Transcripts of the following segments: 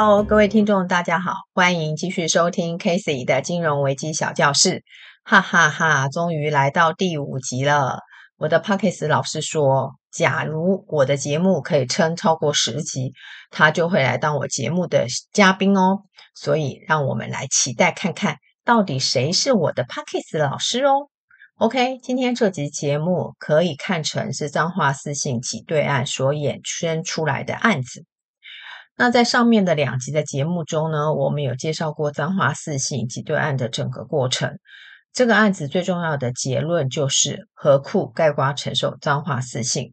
Hello，各位听众，大家好，欢迎继续收听 Casey 的金融危机小教室，哈哈哈，终于来到第五集了。我的 Podcast 老师说，假如我的节目可以撑超过十集，他就会来当我节目的嘉宾哦。所以，让我们来期待看看，到底谁是我的 Podcast 老师哦。OK，今天这集节目可以看成是彰化四信起对案所衍生出来的案子。那在上面的两集的节目中呢，我们有介绍过彰化四信挤兑案的整个过程。这个案子最重要的结论就是何库盖瓜承受彰化四信。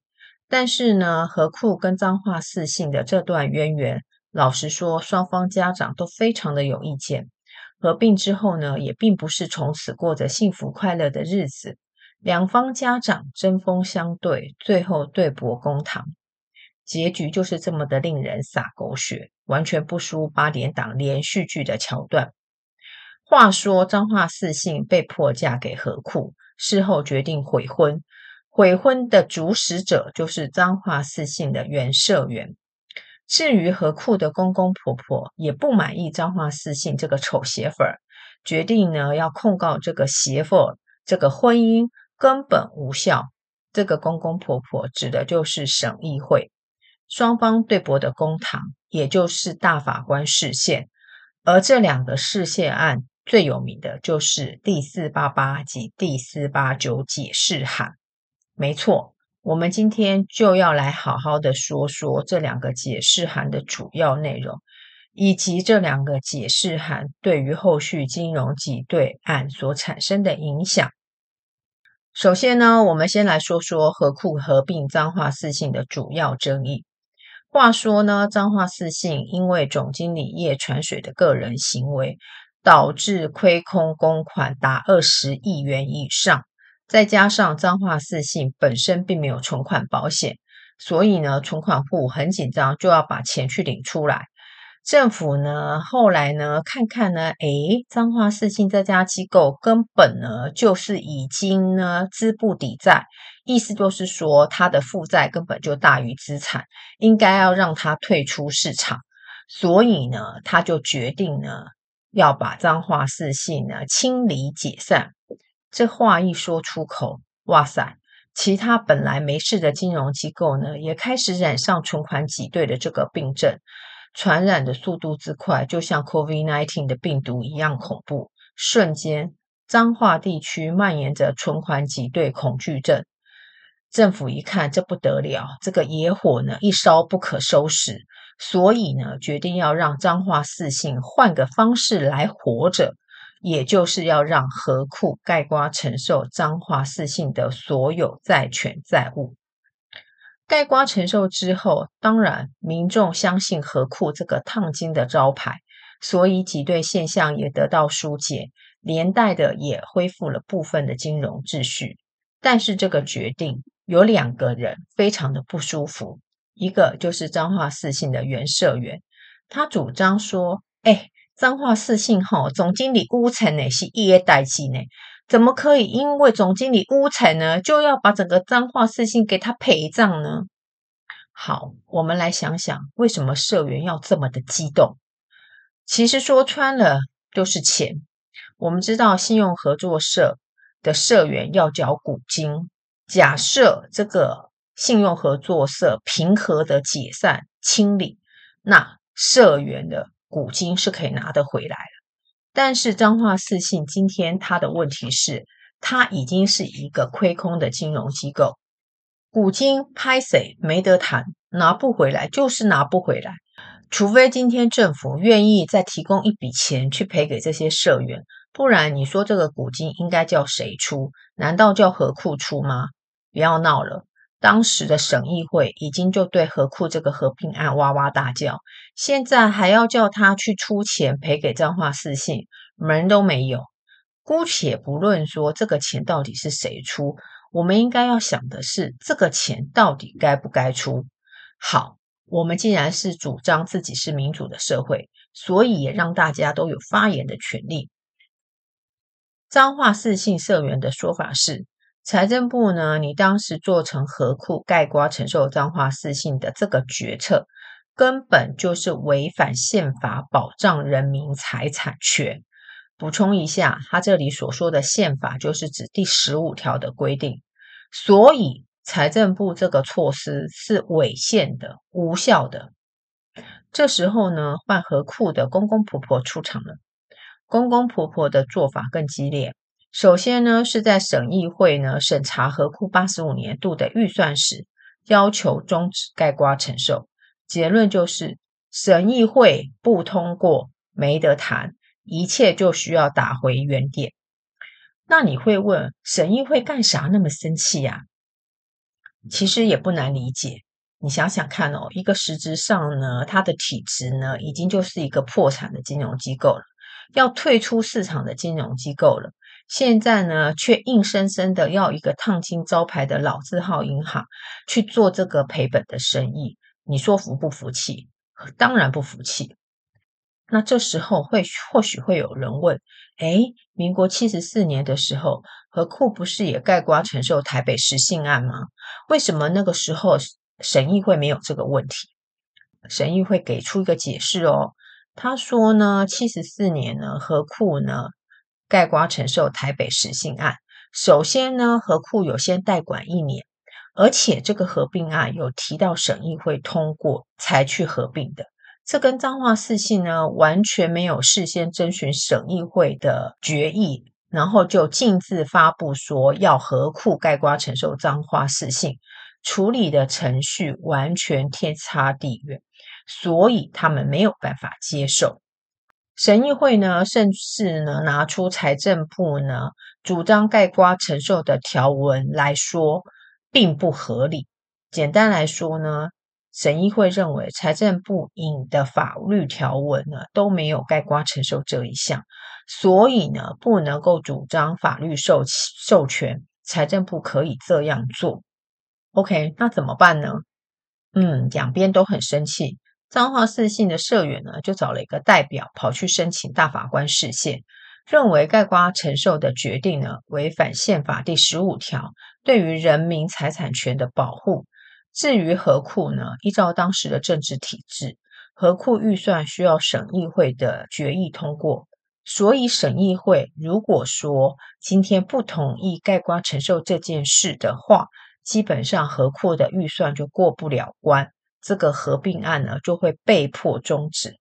但是呢，何库跟彰化四信的这段渊源，老实说，双方家长都非常的有意见。合并之后呢，也并不是从此过着幸福快乐的日子。两方家长针锋相对，最后对簿公堂，结局就是这么的令人洒狗血，完全不输八点档连续剧的桥段。话说彰化四信被迫嫁给何库，事后决定悔婚，悔婚的主使者就是彰化四信的原社员。至于何库的公公婆婆也不满意彰化四信这个丑媳妇儿，决定呢要控告这个媳妇，这个婚姻根本无效。这个公公婆婆指的就是省议会，双方对簿的公堂，也就是大法官释宪。而这两个释宪案最有名的就是第四八八及第四八九解释函，没错。我们今天就要来好好的说说这两个解释函的主要内容，以及这两个解释函对于后续金融挤兑案所产生的影响。首先呢，我们先来说说合库合并彰化四信的主要争议。话说呢，彰化四信因为总经理叶传水的个人行为，导致亏空公款达二十亿元以上。再加上彰化四信本身并没有存款保险，所以呢，存款户很紧张，就要把钱去领出来。政府呢，后来呢，看看呢，诶，彰化四信这家机构根本呢，就是已经呢资不抵债，意思就是说，他的负债根本就大于资产，应该要让他退出市场。所以呢，他就决定呢，要把彰化四信呢清理解散。这话一说出口，哇塞！其他本来没事的金融机构呢，也开始染上存款挤兑的这个病症，传染的速度之快，就像 COVID-19 的病毒一样恐怖。瞬间，彰化地区蔓延着存款挤兑恐惧症。政府一看这不得了，这个野火呢一烧不可收拾，所以呢，决定要让彰化四信换个方式来活着。也就是要让合库盖瓜承受彰化四信的所有债权债务，概括承受之后，当然民众相信何库这个烫金的招牌，所以挤兑现象也得到疏解，连带的也恢复了部分的金融秩序。但是这个决定有两个人非常的不舒服，一个就是彰化四信的原社员，他主张说：“哎。”彰化四信吼，总经理污钱呢是一夜代志呢，怎么可以因为总经理污钱呢，就要把整个彰化四信给他陪葬呢？好，我们来想想，为什么社员要这么的激动？其实说穿了就是钱。我们知道信用合作社的社员要缴股金，假设这个信用合作社平和的解散清理，那社员的。股金是可以拿得回来的，但是彰化四信今天他的问题是，他已经是一个亏空的金融机构，股金拍谁没得谈，拿不回来就是拿不回来，除非今天政府愿意再提供一笔钱去赔给这些社员，不然你说这个股金应该叫谁出？难道叫何库出吗？不要闹了。当时的省议会已经就对合库这个合并案哇哇大叫，现在还要叫他去出钱赔给彰化四信，门都没有。姑且不论说这个钱到底是谁出，我们应该要想的是这个钱到底该不该出。好，我们既然是主张自己是民主的社会，所以也让大家都有发言的权利。彰化四信社员的说法是。财政部呢，你当时做成合库盖瓜承受彰化四信的这个决策，根本就是违反宪法保障人民财产权。补充一下，他这里所说的宪法就是指第十五条的规定，所以财政部这个措施是违宪的、无效的。这时候呢，换合库的公公婆婆出场了。公公婆婆的做法更激烈。首先呢，是在审议会呢审查合库八十五年度的预算时，要求终止盖瓜承受。结论就是审议会不通过，没得谈，一切就需要打回原点。那你会问，审议会干啥那么生气呀？其实也不难理解。你想想看哦，一个实质上呢，它的体质呢，已经就是一个破产的金融机构了，要退出市场的金融机构了。现在呢，却硬生生的要一个烫金招牌的老字号银行去做这个赔本的生意，你说服不服气？当然不服气。那这时候会或许会有人问：哎，民国七十四年的时候，何库不是也盖瓜承受台北市信案吗？为什么那个时候审议会没有这个问题？审议会给出一个解释哦，他说呢，七十四年呢，何库呢。盖瓜承受台北市信案，首先呢，合库有先代管一年，而且这个合并案有提到审议会通过才去合并的，这跟彰化四信呢完全没有事先征询审议会的决议，然后就径自发布说要合库盖瓜承受彰化四信，处理的程序完全天差地远，所以他们没有办法接受。审议会呢，甚至呢拿出财政部呢主张盖瓜承受的条文来说，并不合理。简单来说呢，审议会认为财政部引的法律条文呢都没有盖瓜承受这一项，所以呢不能够主张法律授授权财政部可以这样做。OK，那怎么办呢？嗯，两边都很生气。彰化四信的社员呢，就找了一个代表跑去申请大法官释宪，认为盖瓜承受的决定呢违反宪法第十五条对于人民财产权的保护。至于合库呢，依照当时的政治体制，合库预算需要审议会的决议通过，所以审议会如果说今天不同意盖瓜承受这件事的话，基本上合库的预算就过不了关。这个合并案呢，就会被迫终止，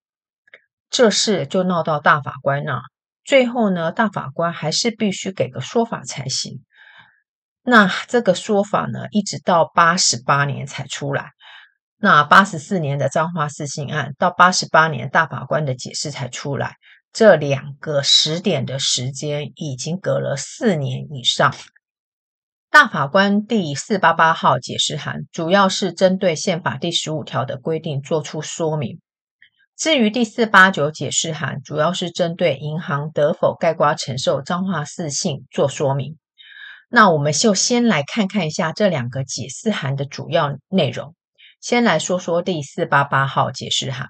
这事就闹到大法官那。最后呢，大法官还是必须给个说法才行。那这个说法呢，一直到八十八年才出来。那八十四年的彰化四信案，到八十八年大法官的解释才出来。这两个时点的时间已经隔了四年以上。大法官第四八八号解释函主要是针对宪法第十五条的规定做出说明。至于第四八九解释函，主要是针对银行得否概括承受彰化四信做说明。那我们就先来看看一下这两个解释函的主要内容。先来说说第四八八号解释函。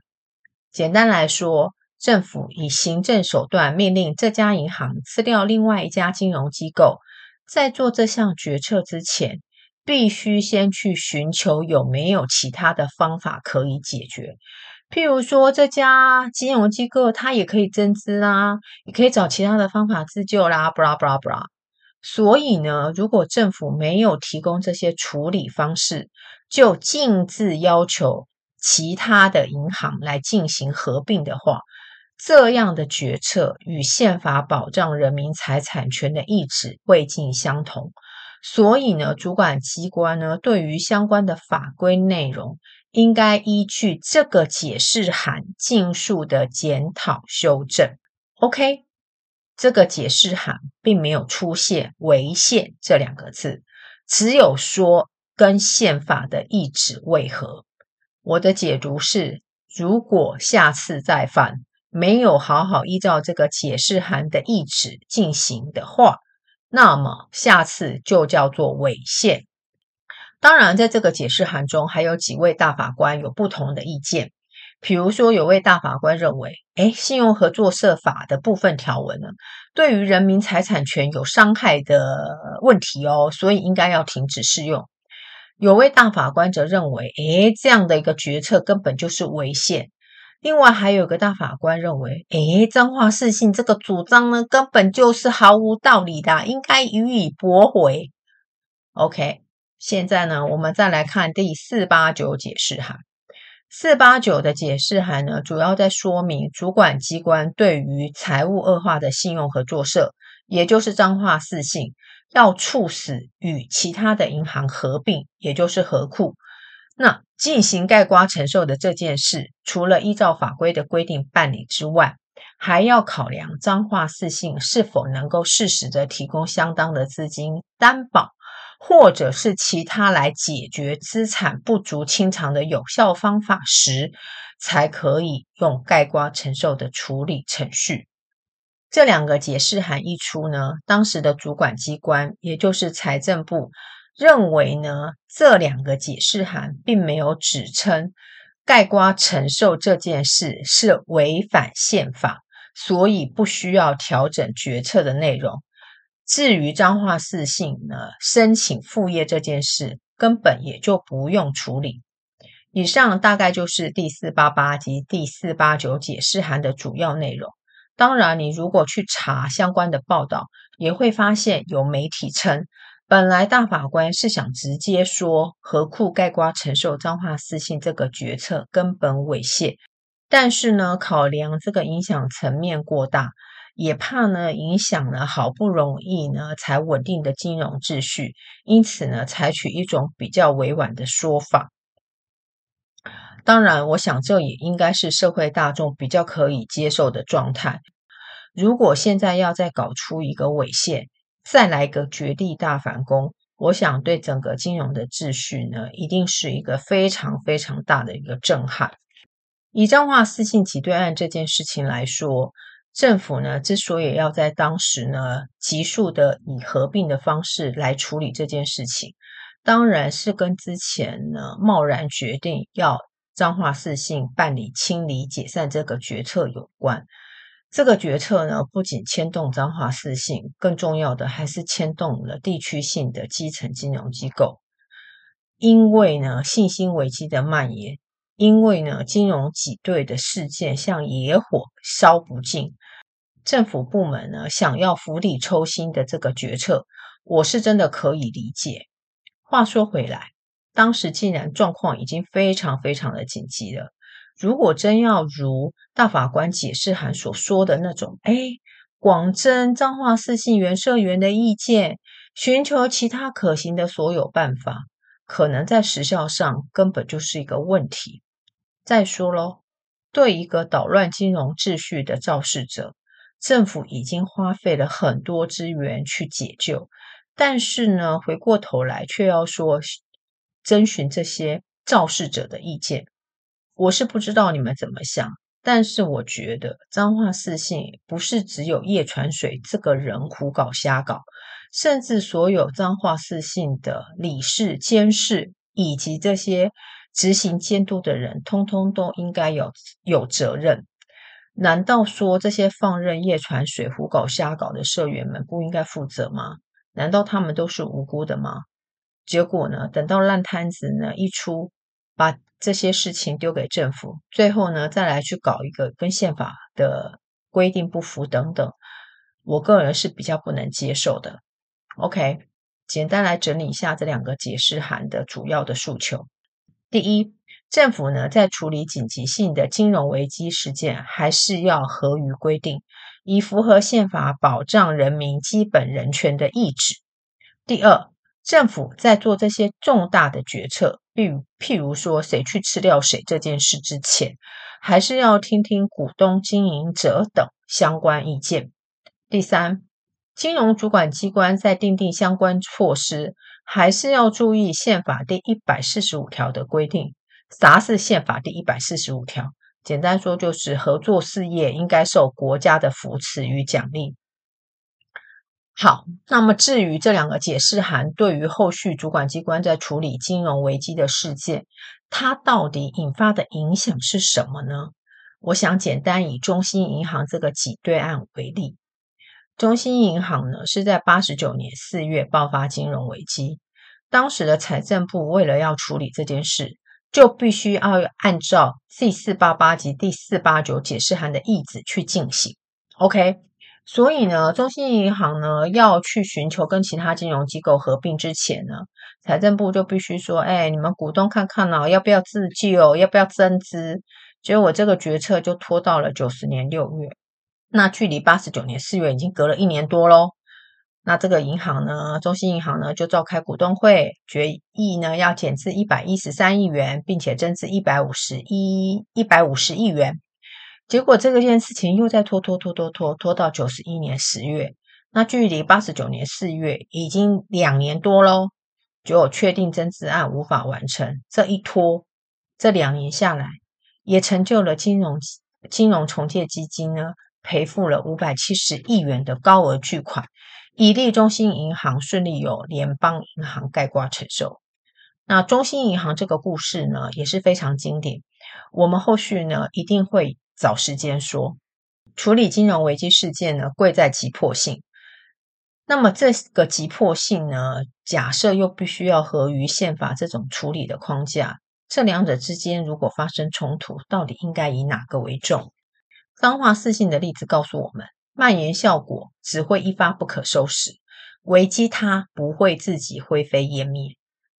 简单来说，政府以行政手段命令这家银行吃掉另外一家金融机构。在做这项决策之前，必须先去寻求有没有其他的方法可以解决。譬如说，这家金融机构它也可以增资啦，也可以找其他的方法自救啦，布拉布拉布拉。所以呢，如果政府没有提供这些处理方式，就径自要求其他的银行来进行合并的话。这样的决策与宪法保障人民财产权的意志未尽相同，所以呢，主管机关呢对于相关的法规内容，应该依据这个解释函尽速的检讨修正。OK，这个解释函并没有出现违宪这两个字，只有说跟宪法的意志违和。我的解读是，如果下次再犯，没有好好依照这个解释函的意旨进行的话，那么下次就叫做违宪。当然，在这个解释函中，还有几位大法官有不同的意见。比如说，有位大法官认为，诶，信用合作社法的部分条文呢，对于人民财产权有伤害的问题哦，所以应该要停止适用。有位大法官则认为，诶，这样的一个决策根本就是违宪。另外还有个大法官认为，诶，彰化四信这个主张呢，根本就是毫无道理的，应该予以驳回。OK，现在呢，我们再来看第四八九解释函。四八九的解释函呢，主要在说明主管机关对于财务恶化的信用合作社，也就是彰化四信，要促使与其他的银行合并，也就是合库。那进行概括承受的这件事，除了依照法规的规定办理之外，还要考量彰化四信是否能够适时的提供相当的资金担保，或者是其他来解决资产不足清偿的有效方法时，才可以用概括承受的处理程序。这两个解释函一出呢，当时的主管机关，也就是财政部。认为呢，这两个解释函并没有指称盖瓜承受这件事是违反宪法，所以不需要调整决策的内容。至于彰化四信呢，申请复业这件事，根本也就不用处理。以上大概就是第四八八及第四八九解释函的主要内容。当然，你如果去查相关的报道，也会发现有媒体称。本来大法官是想直接说何库盖瓜承受彰化四信这个决策根本猥亵，但是呢，考量这个影响层面过大，也怕呢影响了好不容易呢才稳定的金融秩序，因此呢采取一种比较委婉的说法。当然，我想这也应该是社会大众比较可以接受的状态。如果现在要再搞出一个猥亵，再来一个绝地大反攻，我想对整个金融的秩序呢，一定是一个非常非常大的一个震撼。以彰化四信挤兑案这件事情来说，政府呢之所以要在当时呢急速的以合并的方式来处理这件事情，当然是跟之前呢贸然决定要彰化四信办理清理解散这个决策有关。这个决策呢，不仅牵动彰化四信，更重要的还是牵动了地区性的基层金融机构。因为呢，信心危机的蔓延，因为呢，金融挤兑的事件像野火烧不尽，政府部门呢想要釜底抽薪的这个决策，我是真的可以理解。话说回来，当时既然状况已经非常非常的紧急了。如果真要如大法官解释函所说的那种，哎，广征彰化四信原社员的意见，寻求其他可行的所有办法，可能在时效上根本就是一个问题。再说喽，对一个捣乱金融秩序的肇事者，政府已经花费了很多资源去解救，但是呢，回过头来却要说征询这些肇事者的意见。我是不知道你们怎么想，但是我觉得彰化四信不是只有叶传水这个人胡搞瞎搞，甚至所有彰化四信的理事、监事以及这些执行监督的人，通通都应该有有责任。难道说这些放任叶传水胡搞瞎搞的社员们不应该负责吗？难道他们都是无辜的吗？结果呢？等到烂摊子呢一出，把这些事情丢给政府，最后呢，再来去搞一个跟宪法的规定不符等等，我个人是比较不能接受的。OK，简单来整理一下这两个解释函的主要的诉求。第一，政府呢在处理紧急性的金融危机事件，还是要合于规定，以符合宪法保障人民基本人权的意志。第二，政府在做这些重大的决策。譬如，譬如说，谁去吃掉谁这件事之前，还是要听听股东、经营者等相关意见。第三，金融主管机关在订定相关措施，还是要注意宪法第一百四十五条的规定。啥是宪法第一百四十五条？简单说，就是合作事业应该受国家的扶持与奖励。好，那么至于这两个解释函对于后续主管机关在处理金融危机的事件，它到底引发的影响是什么呢？我想简单以中兴银行这个挤兑案为例。中兴银行呢是在八十九年四月爆发金融危机，当时的财政部为了要处理这件事，就必须要按照第四八八及第四八九解释函的意旨去进行。OK，所以呢，中信银行呢要去寻求跟其他金融机构合并之前呢，财政部就必须说：“哎，你们股东看看呢、哦，要不要自救，要不要增资？”结果我这个决策就拖到了九十年六月，那距离八十九年四月已经隔了一年多喽。那这个银行呢，中信银行呢，就召开股东会，决议呢要减资一百一十三亿元，并且增资一百五十一一百五十亿元。结果这个件事情又再拖拖拖拖拖拖到九十一年十月，那距离八十九年四月已经两年多喽，就确定增资案无法完成。这一拖，这两年下来，也成就了金融金融重建基金呢赔付了五百七十亿元的高额巨款。以利中信银行顺利由联邦银行概括承受。那中信银行这个故事呢，也是非常经典。我们后续呢，一定会找时间说。处理金融危机事件呢，贵在急迫性。那么这个急迫性呢，假设又必须要合于宪法这种处理的框架，这两者之间如果发生冲突，到底应该以哪个为重？彰化四性的例子告诉我们。蔓延效果只会一发不可收拾，危机它不会自己灰飞烟灭。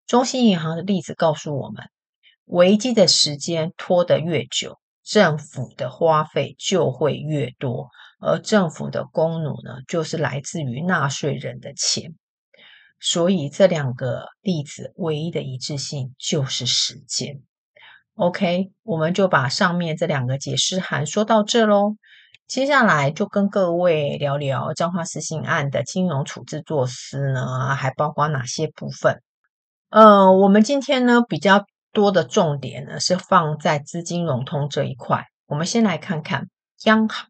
中信银行的例子告诉我们，危机的时间拖得越久，政府的花费就会越多，而政府的功劳呢，就是来自于纳税人的钱。所以这两个例子唯一的一致性就是时间。OK，我们就把上面这两个解释函说到这喽。接下来就跟各位聊聊彰化四信案的金融处置措施呢，还包括哪些部分？呃，我们今天呢比较多的重点呢是放在资金融通这一块。我们先来看看央行。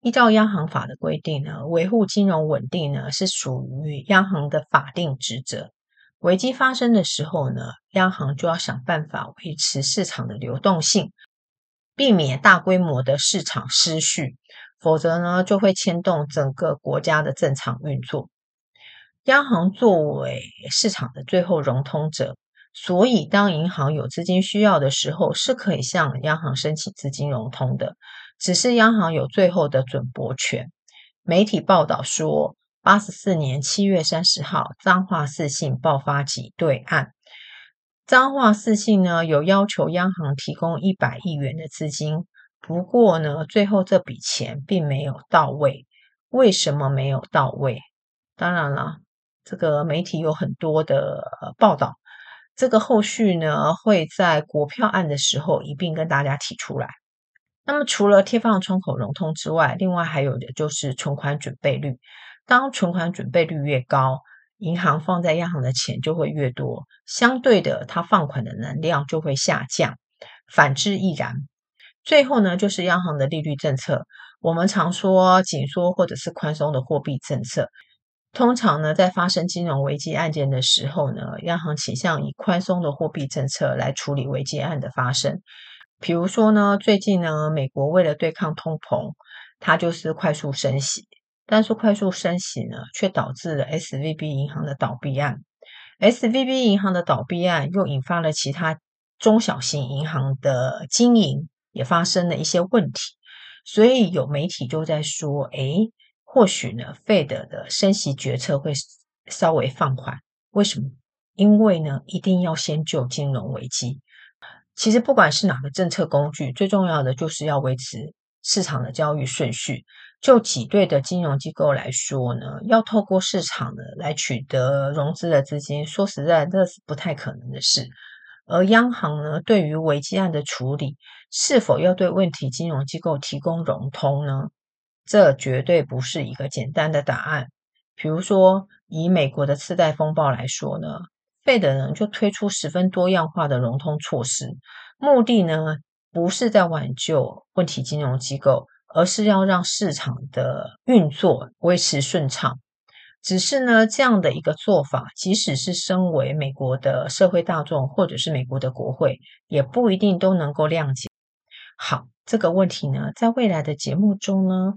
依照央行法的规定呢，维护金融稳定呢是属于央行的法定职责。危机发生的时候呢，央行就要想办法维持市场的流动性。避免大规模的市场失序，否则呢就会牵动整个国家的正常运作。央行作为市场的最后融通者，所以当银行有资金需要的时候，是可以向央行申请资金融通的。只是央行有最后的准驳权。媒体报道说，八十四年七月三十号，彰化四信爆发挤兑案。彰化四信呢有要求央行提供一百亿元的资金，不过呢，最后这笔钱并没有到位。为什么没有到位？当然了，这个媒体有很多的报道，这个后续呢会在国票案的时候一并跟大家提出来。那么除了贴放窗口融通之外，另外还有的就是存款准备率。当存款准备率越高，银行放在央行的钱就会越多，相对的，它放款的能量就会下降，反之亦然。最后呢，就是央行的利率政策。我们常说紧缩或者是宽松的货币政策，通常呢，在发生金融危机案件的时候呢，央行倾向以宽松的货币政策来处理危机案的发生。比如说呢，最近呢，美国为了对抗通膨，它就是快速升息。但是快速升息呢，却导致了 SVB 银行的倒闭案。SVB 银行的倒闭案又引发了其他中小型银行的经营也发生了一些问题。所以有媒体就在说，诶，或许呢，Fed 的升息决策会稍微放缓。为什么？因为呢，一定要先救金融危机。其实不管是哪个政策工具，最重要的就是要维持市场的交易顺序。就挤兑的金融机构来说呢，要透过市场呢来取得融资的资金，说实在，这是不太可能的事。而央行呢，对于危机案的处理，是否要对问题金融机构提供融通呢？这绝对不是一个简单的答案。比如说，以美国的次贷风暴来说呢，Fed 呢就推出十分多样化的融通措施，目的呢不是在挽救问题金融机构。而是要让市场的运作维持顺畅。只是呢，这样的一个做法，即使是身为美国的社会大众，或者是美国的国会，也不一定都能够谅解。好，这个问题呢，在未来的节目中呢，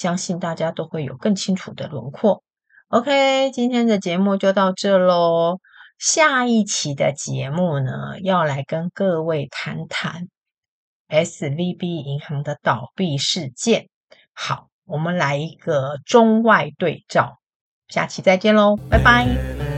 相信大家都会有更清楚的轮廓。OK，今天的节目就到这喽。下一期的节目呢，要来跟各位谈谈 SVB 银行的倒闭事件。好，我们来一个中外对照。下期再见喽，拜拜。